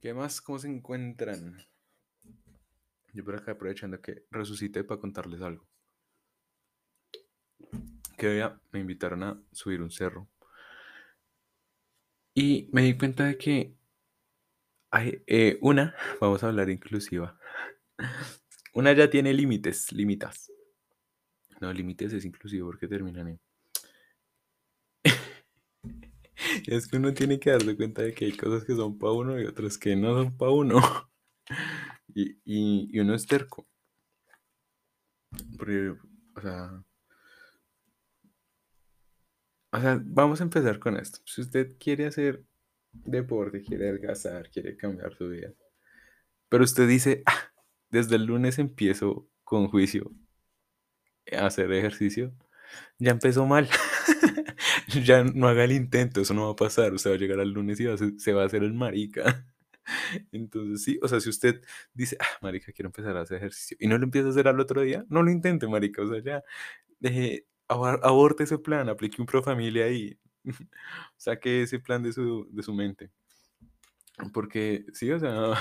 ¿Qué más? ¿Cómo se encuentran? Yo por acá aprovechando que resucité para contarles algo. Que día me invitaron a subir un cerro. Y me di cuenta de que hay eh, una, vamos a hablar inclusiva. Una ya tiene límites, limitas. No, límites es inclusivo porque terminan en. es que uno tiene que darse cuenta de que hay cosas que son para uno y otras que no son para uno. y, y, uno es terco. O sea. O sea, vamos a empezar con esto. Si usted quiere hacer deporte, quiere adelgazar, quiere cambiar su vida, pero usted dice, ah, desde el lunes empiezo con juicio a hacer ejercicio, ya empezó mal. ya no haga el intento, eso no va a pasar. Usted va a llegar al lunes y se va a hacer el marica. Entonces, sí, o sea, si usted dice, ah, marica, quiero empezar a hacer ejercicio y no lo empieza a hacer al otro día, no lo intente, marica. O sea, ya, deje, aborte ese plan, aplique un pro familia ahí. Saque ese plan de su, de su mente. Porque, sí, o sea,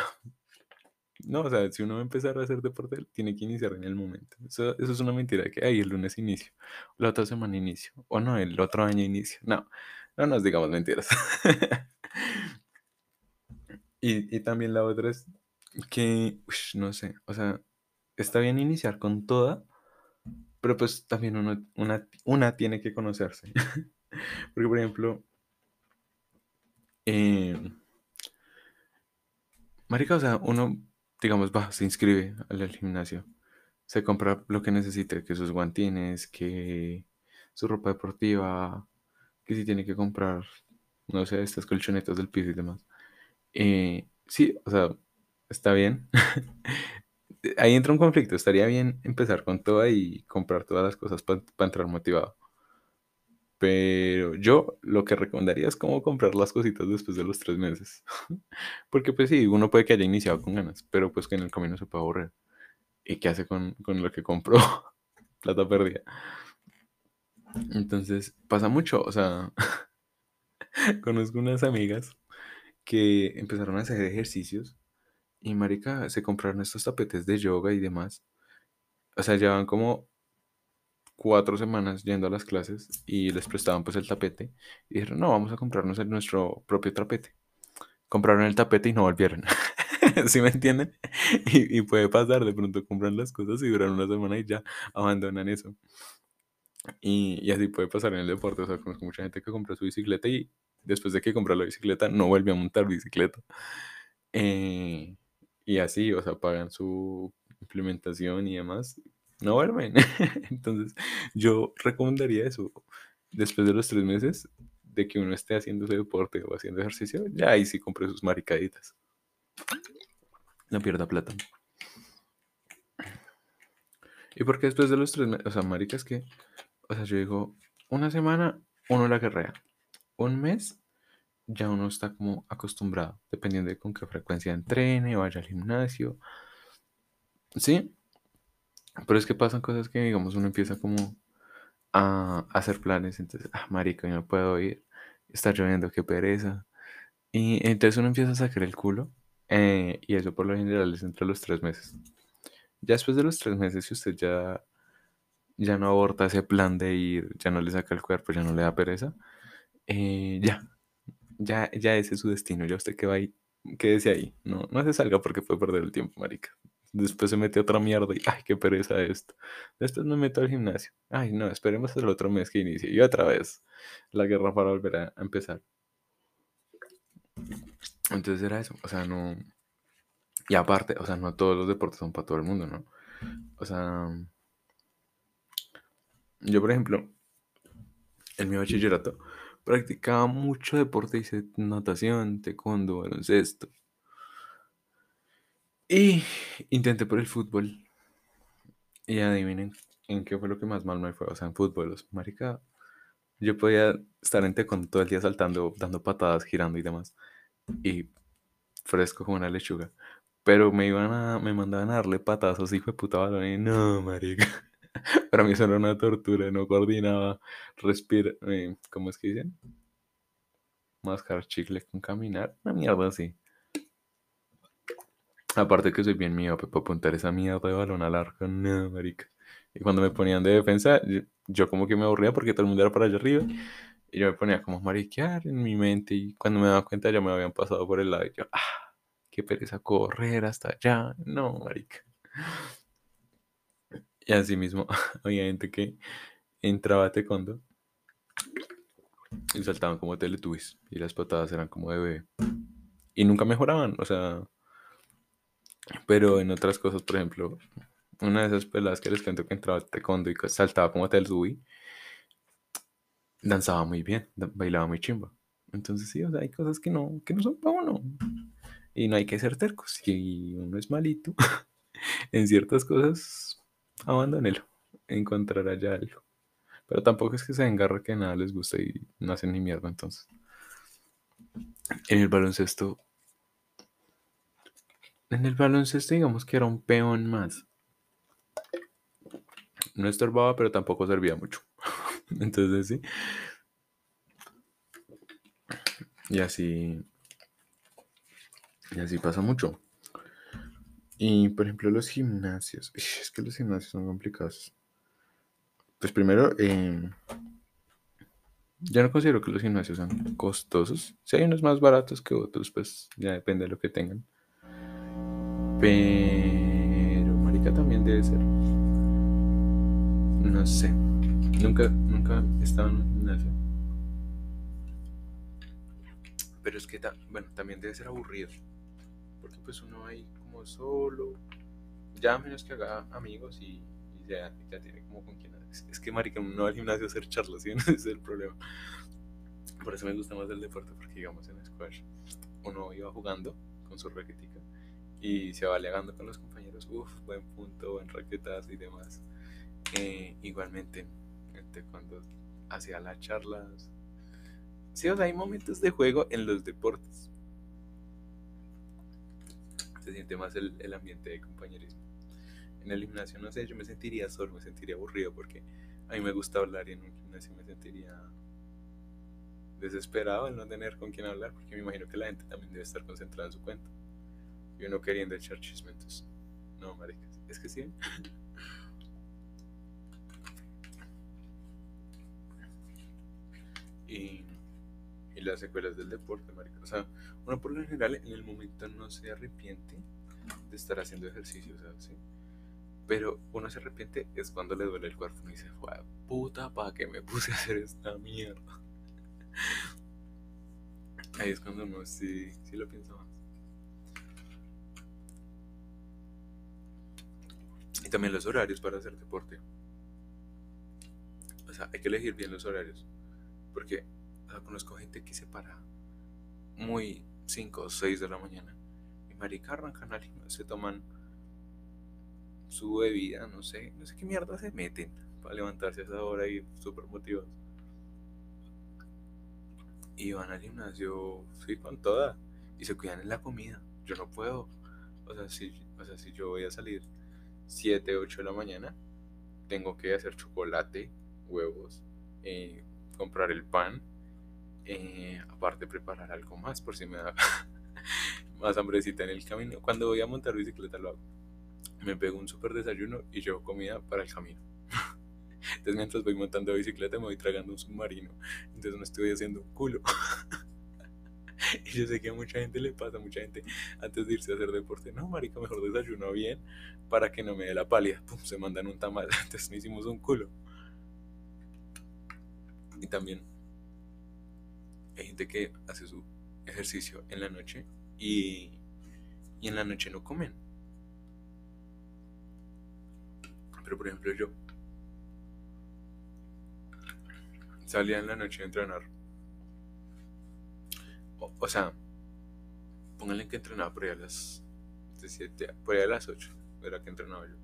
no, o sea, si uno va a empezar a hacer deporte, tiene que iniciar en el momento. Eso, eso es una mentira que, ay, el lunes inicio, la otra semana inicio, o no, el otro año inicio. No, no nos digamos mentiras. y, y, también la otra es que, no sé, o sea, está bien iniciar con toda, pero pues también uno, una, una tiene que conocerse. Porque, por ejemplo, eh, Marica, o sea, uno digamos, va, se inscribe al, gimnasio, se compra lo que necesite, que sus guantines, que su ropa deportiva, que si tiene que comprar, no sé, estas colchonetas del piso y demás. Eh, sí, o sea, está bien. Ahí entra un conflicto. Estaría bien empezar con todo y comprar todas las cosas para entrar motivado. Pero yo lo que recomendaría es cómo comprar las cositas después de los tres meses. Porque pues sí, uno puede que haya iniciado con ganas, pero pues que en el camino se puede aburrir. ¿Y qué hace con, lo que compró? Plata perdida. Entonces, pasa mucho, o sea, conozco unas amigas que empezaron a hacer ejercicios y marica, se compraron estos tapetes de yoga y demás. O sea, llevan como cuatro semanas yendo a las clases y les prestaban pues el tapete y dijeron, no, vamos a comprarnos nuestro propio tapete. Compraron el tapete y no volvieron. ¿Sí me entienden? Y, puede pasar, de pronto compran las cosas y duran una semana y ya abandonan eso. Y, así puede pasar en el deporte. O sea, conozco mucha gente que compra su bicicleta y después de que compra la bicicleta no vuelve a montar bicicleta. Eh, y así, o sea, pagan su implementación y demás no vuelven. Entonces, yo recomendaría eso. Después de los tres meses de que uno esté haciendo ese deporte o haciendo ejercicio, ya ahí sí compré sus maricaditas. No pierda plata. ¿Y porque después de los tres meses? O sea, maricas que, o sea, yo digo, una semana uno la guerrea. Un mes ya uno está como acostumbrado, dependiendo de con qué frecuencia entrene, vaya al gimnasio. ¿Sí? Pero es que pasan cosas que, digamos, uno empieza como a hacer planes, entonces, ah, marica, yo no puedo ir, está lloviendo, qué pereza. Y entonces uno empieza a sacar el culo, eh, y eso por lo general es entre los tres meses. Ya después de los tres meses, si usted ya, ya no aborta ese plan de ir, ya no le saca el cuerpo, ya no le da pereza, eh, ya, ya, ya ese es su destino, ya usted que va ahí, quédese ahí, no, no se salga porque puede perder el tiempo, marica. Después se mete otra mierda y, ay, qué pereza esto. Después me meto al gimnasio. Ay, no, esperemos el otro mes que inicie. Y otra vez la guerra para volver a, empezar. Entonces era eso. O sea, no. Y aparte, o sea, no todos los deportes son para todo el mundo, ¿no? O sea. Yo, por ejemplo, en mi bachillerato practicaba mucho deporte, hice natación, taekwondo, baloncesto, y intenté por el fútbol. Y adivinen en qué fue lo que más mal me fue. O sea, en fútbol, los marica. Yo podía estar en con todo el día saltando, dando patadas, girando y demás. Y fresco como una lechuga. Pero me iban a, me mandaban a darle patazos, hijo de puta balón. Y no, marica. Para mí eso era una tortura, no coordinaba, respira, eh, ¿cómo es que dicen? Mascar chicle con caminar, una mierda así. Aparte que soy bien mío, para apuntar esa mierda de balón al arco, no, marica. Y cuando me ponían de defensa, yo, como que me aburría porque todo el mundo era para allá arriba. Y yo me ponía como mariquear en mi mente. Y cuando me daba cuenta ya me habían pasado por el lado. Y yo, ah, qué pereza correr hasta allá. No, marica. Y así mismo, había gente que entraba a taekwondo y saltaban como teletubbies. Y las patadas eran como de bebé. Y nunca mejoraban, o sea. Pero en otras cosas, por ejemplo, una de esas peladas que les cuento que entraba a taekwondo y saltaba como teletubby, danzaba muy bien, bailaba muy chimba. Entonces sí, o sea, hay cosas que no, que no son para uno. Y no hay que ser tercos. Si uno es malito en ciertas cosas, abandónelo. Encontrará ya algo. Pero tampoco es que se engarra que nada les gusta y no hacen ni mierda, entonces. En el baloncesto. En el baloncesto, digamos que era un peón más. No estorbaba, pero tampoco servía mucho. Entonces sí. Y así. Y así pasa mucho. Y por ejemplo, los gimnasios. Es que los gimnasios son complicados. Pues primero, eh, yo no considero que los gimnasios sean costosos. Si hay unos más baratos que otros, pues ya depende de lo que tengan. Pero, marica, también debe ser. No sé. Nunca, nunca he estado en un gimnasio. Pero es que, ta- bueno, también debe ser aburrido. Porque pues uno va ahí como solo. Ya a menos que haga amigos y, y ya, ya tiene como con quién. Es, es que, marica, uno no va al gimnasio a hacer charlas, ¿sí? Ese es el problema. Por eso me gusta más el deporte, porque digamos en squash uno iba jugando con su raquetica y se va alegando con los compañeros. Uf, buen punto, buen raquetazo y demás. Eh, igualmente, este, cuando hacía las charlas. Sí, o sea, hay momentos de juego en los deportes. Se siente más el, el ambiente de compañerismo. En el gimnasio, no sé, yo me sentiría solo, me sentiría aburrido porque a mí me gusta hablar y en un gimnasio me sentiría desesperado en no tener con quién hablar porque me imagino que la gente también debe estar concentrada en su cuenta. Y uno queriendo echar chismentos. No, maricas. Es que sí. y, y las secuelas del deporte, marica. O sea, uno por lo general en el momento no se arrepiente de estar haciendo ejercicio, ¿sabes? ¿Sí? Pero uno se arrepiente es cuando le duele el cuerpo y dice, "Jue puta, ¿para qué me puse a hacer esta mierda? Ahí es cuando uno sí, sí lo piensa más. También los horarios para hacer deporte. O sea, hay que elegir bien los horarios. Porque conozco gente que se para muy 5 o 6 de la mañana. Y marica arrancan al se toman su bebida, no sé, no sé qué mierda se meten para levantarse a esa hora y súper motivados. Y van al gimnasio, sí, con toda. Y se cuidan en la comida. Yo no puedo. O sea, si, o sea, si yo voy a salir 7, 8 de la mañana, tengo que hacer chocolate, huevos, eh, comprar el pan, eh, aparte preparar algo más por si me da más hambrecita en el camino. Cuando voy a montar bicicleta lo hago. Me pego un super desayuno y llevo comida para el camino. Entonces mientras voy montando bicicleta me voy tragando un submarino. Entonces me estoy haciendo un culo. y yo sé que a mucha gente le pasa, mucha gente antes de irse a hacer deporte, no, marica, mejor desayuno bien para que no me dé la pálida. Pum, se mandan un tamal. Entonces me hicimos un culo. Y también hay gente que hace su ejercicio en la noche y, y en la noche no comen. Pero por ejemplo yo salía en la noche a entrenar. O, sea, pónganle que entrenaba por ahí a las de 7, por a las 8 era que entrenaba yo.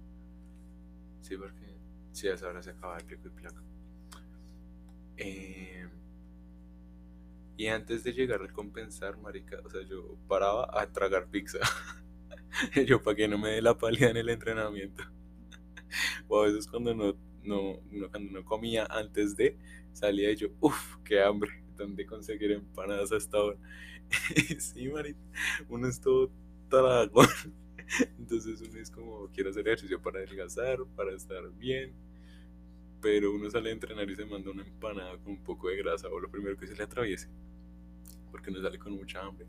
Sí, porque sí, a esa hora se acaba el pico y placa. Eh, y antes de llegar al compensar, marica, o sea, yo paraba a tragar pizza. yo para que no me dé la pálida en el entrenamiento. o a veces cuando no, no, no, cuando no comía antes de, salía y yo, uff, qué hambre, ¿dónde conseguir empanadas hasta ahora? sí, marica, uno es todo tragón. Entonces uno es como, quiero hacer ejercicio para adelgazar, para estar bien. Pero uno sale a entrenar y se manda una empanada con un poco de grasa o lo primero que se le atraviese. Porque uno sale con mucha hambre.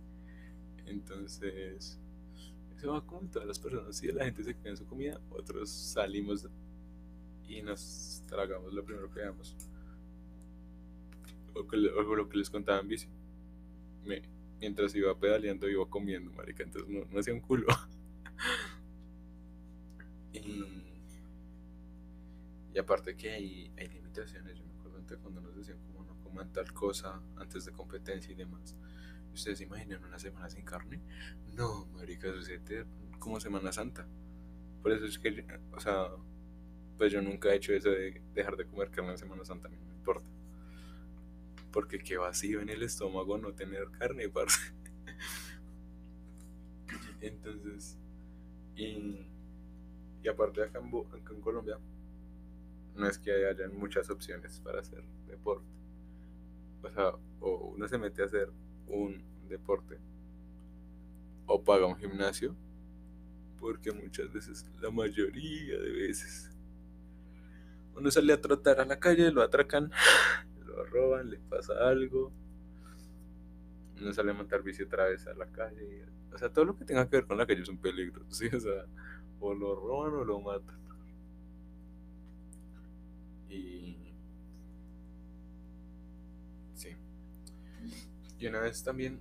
Entonces, eso va como todas las personas. Si la gente se queda en su comida, otros salimos y nos tragamos lo primero que veamos. O, lo que les contaba en bici. mientras iba pedaleando, iba comiendo, marica. Entonces no, no hacía un culo. y, y aparte que hay, hay limitaciones. Yo me acuerdo cuando nos decían como no coman tal cosa antes de competencia y demás. ¿Ustedes se imaginan una semana sin carne? No, marica, eso es como Semana Santa. Por eso es que, o sea, pues yo nunca he hecho eso de dejar de comer carne en Semana Santa, a mí no me importa. Porque qué vacío en el estómago no tener carne, parce. Entonces, y, y aparte acá en, acá en Colombia, no es que haya muchas opciones para hacer deporte. O sea, o uno se mete a hacer un deporte o paga un gimnasio, porque muchas veces, la mayoría de veces, uno sale a trotar a la calle, lo atracan, lo roban, le pasa algo, uno sale a montar bici otra vez a la calle, o sea, todo lo que tenga que ver con la calle es un peligro, ¿sí? o sea, o lo roban o lo matan. Y... Sí. Y una vez también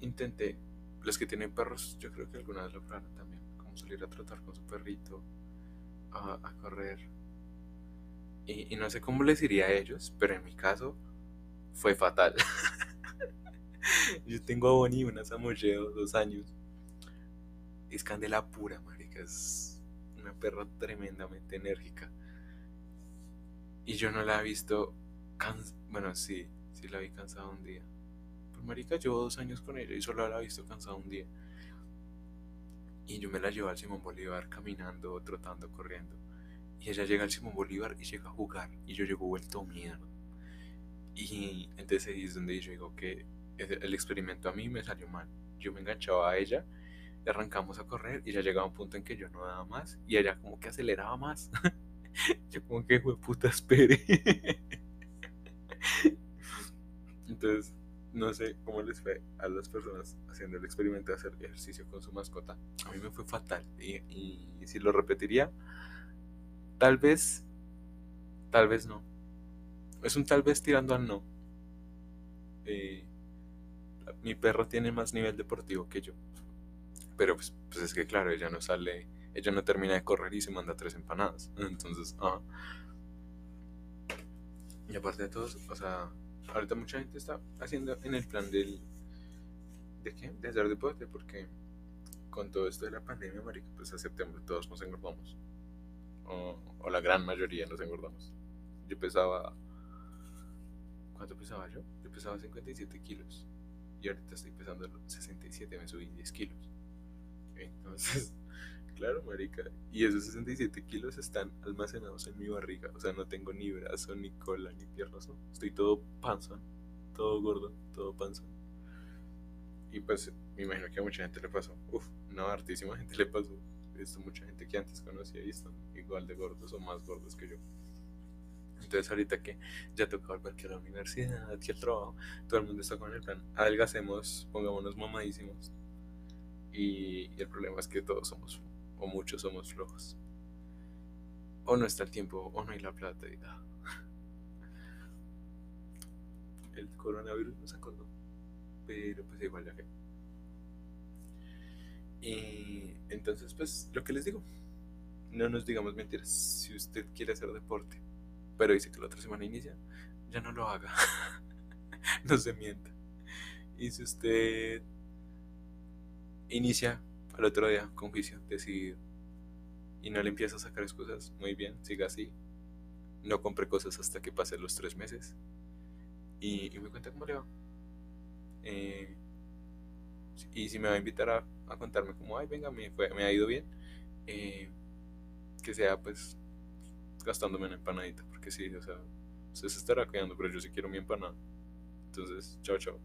intenté, los que tienen perros, yo creo que alguna vez lo probaron también, como salir a trotar con su perrito, a, correr. Y, no sé cómo les diría a ellos, pero en mi caso fue fatal. yo tengo a Bonnie, una samoyeo, dos años. Es candela pura, marica. Es una perra tremendamente enérgica. Y yo no la he visto. Bueno, sí, sí la vi cansada un día. Marica, llevo dos años con ella y solo la he visto cansada un día. Y yo me la llevo al Simón Bolívar caminando, trotando, corriendo. Y ella llega al Simón Bolívar y llega a jugar. Y yo llego vuelto mierda. Y entonces ahí es donde yo digo que el experimento a mí me salió mal. Yo me enganchaba a ella, y arrancamos a correr y ya llegaba un punto en que yo no daba más. Y ella como que aceleraba más. yo como que, fue puta, espere. entonces no sé cómo les fue a las personas haciendo el experimento de hacer ejercicio con su mascota. A mí me fue fatal. Y, si lo repetiría, tal vez, tal vez no. Es un tal vez tirando al no. Eh, mi perro tiene más nivel deportivo que yo. Pero pues, pues, es que claro, ella no sale, ella no termina de correr y se manda tres empanadas. Entonces, ah. Y aparte de todo, o sea, ahorita mucha gente está haciendo en el plan del de qué de hacer deporte porque con todo esto de la pandemia marica pues aceptemos todos nos engordamos o, o, la gran mayoría nos engordamos yo pesaba ¿cuánto pesaba yo? yo pesaba 57 kilos y ahorita estoy pesando 67 me subí 10 kilos entonces Claro, marica. Y esos 67 kilos están almacenados en mi barriga. O sea, no tengo ni brazo, ni cola, ni piernas, ¿no? Estoy todo panzón, todo gordo, todo panzón. Y pues me imagino que a mucha gente le pasó. Uf, no, hartísima gente le pasó. Visto mucha gente que antes conocía y están igual de gordos o más gordos que yo. Entonces ahorita que ya toca volver que a la universidad, que al trabajo, todo el mundo está con el plan, adelgacemos, pongámonos mamadísimos. Y, y el problema es que todos somos o muchos somos flojos. O no está el tiempo, o no hay la plata. Y, ah. El coronavirus nos acordó. Pero pues igual ya que. Y entonces, pues lo que les digo, no nos digamos mentiras. Si usted quiere hacer deporte, pero dice que la otra semana inicia, ya no lo haga. no se mienta. Y si usted inicia al otro día con juicio decidido y no le empieza a sacar excusas, muy bien, siga así. No compre cosas hasta que pase los tres meses y, me cuenta cómo le va. Eh, y si me va a invitar a, contarme como, ay, venga, me, me ha ido bien, eh, que sea pues gastándome una empanadita, porque sí, o sea, se estará quedando, pero yo sí quiero mi empanada. Entonces, chao, chao.